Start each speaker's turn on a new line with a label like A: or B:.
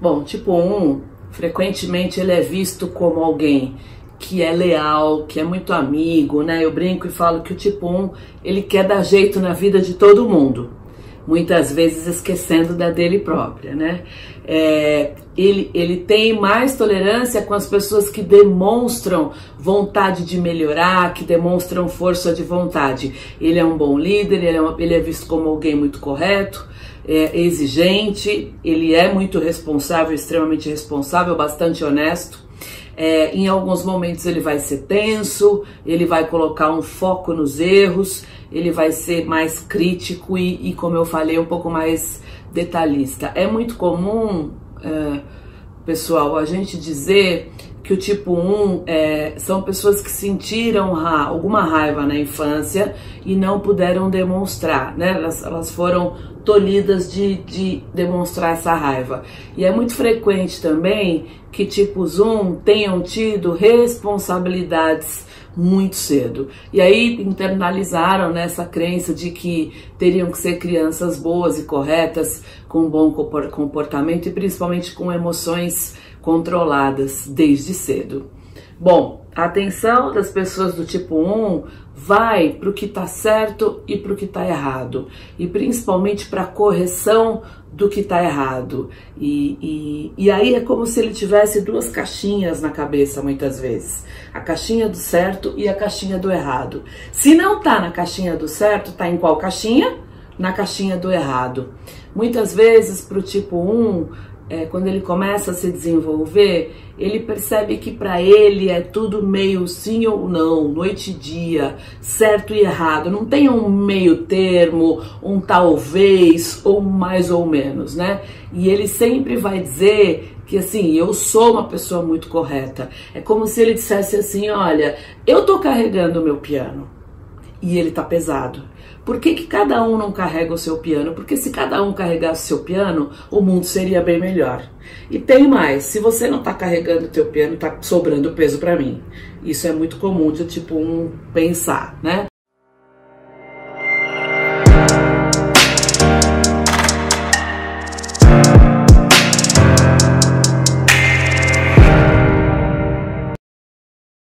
A: Bom, tipo 1, frequentemente ele é visto como alguém que é leal, que é muito amigo, né? Eu brinco e falo que o tipo 1, ele quer dar jeito na vida de todo mundo, muitas vezes esquecendo da dele própria, né? É, ele, ele tem mais tolerância com as pessoas que demonstram vontade de melhorar, que demonstram força de vontade. Ele é um bom líder, ele é, ele é visto como alguém muito correto, é exigente, ele é muito responsável, extremamente responsável, bastante honesto. É, em alguns momentos ele vai ser tenso, ele vai colocar um foco nos erros, ele vai ser mais crítico e, e como eu falei, um pouco mais detalhista. É muito comum, é, pessoal, a gente dizer que o tipo 1 é, são pessoas que sentiram ra alguma raiva na infância e não puderam demonstrar, né? Elas, elas foram tolhidas de, de demonstrar essa raiva. E é muito frequente também que tipos 1 tenham tido responsabilidades muito cedo. E aí internalizaram nessa né, crença de que teriam que ser crianças boas e corretas, com bom comportamento e principalmente com emoções controladas desde cedo. Bom, a atenção das pessoas do tipo 1 vai para o que está certo e para o que está errado, e principalmente para a correção do que está errado. E, e, e aí é como se ele tivesse duas caixinhas na cabeça, muitas vezes: a caixinha do certo e a caixinha do errado. Se não está na caixinha do certo, está em qual caixinha? Na caixinha do errado. Muitas vezes, para o tipo 1, é, quando ele começa a se desenvolver, ele percebe que para ele é tudo meio sim ou não, noite e dia, certo e errado. Não tem um meio termo, um talvez ou um mais ou menos, né? E ele sempre vai dizer que assim, eu sou uma pessoa muito correta. É como se ele dissesse assim: olha, eu tô carregando o meu piano e ele tá pesado. Por que, que cada um não carrega o seu piano? Porque se cada um carregasse o seu piano, o mundo seria bem melhor. E tem mais, se você não está carregando o teu piano, está sobrando peso para mim. Isso é muito comum de tipo um pensar, né?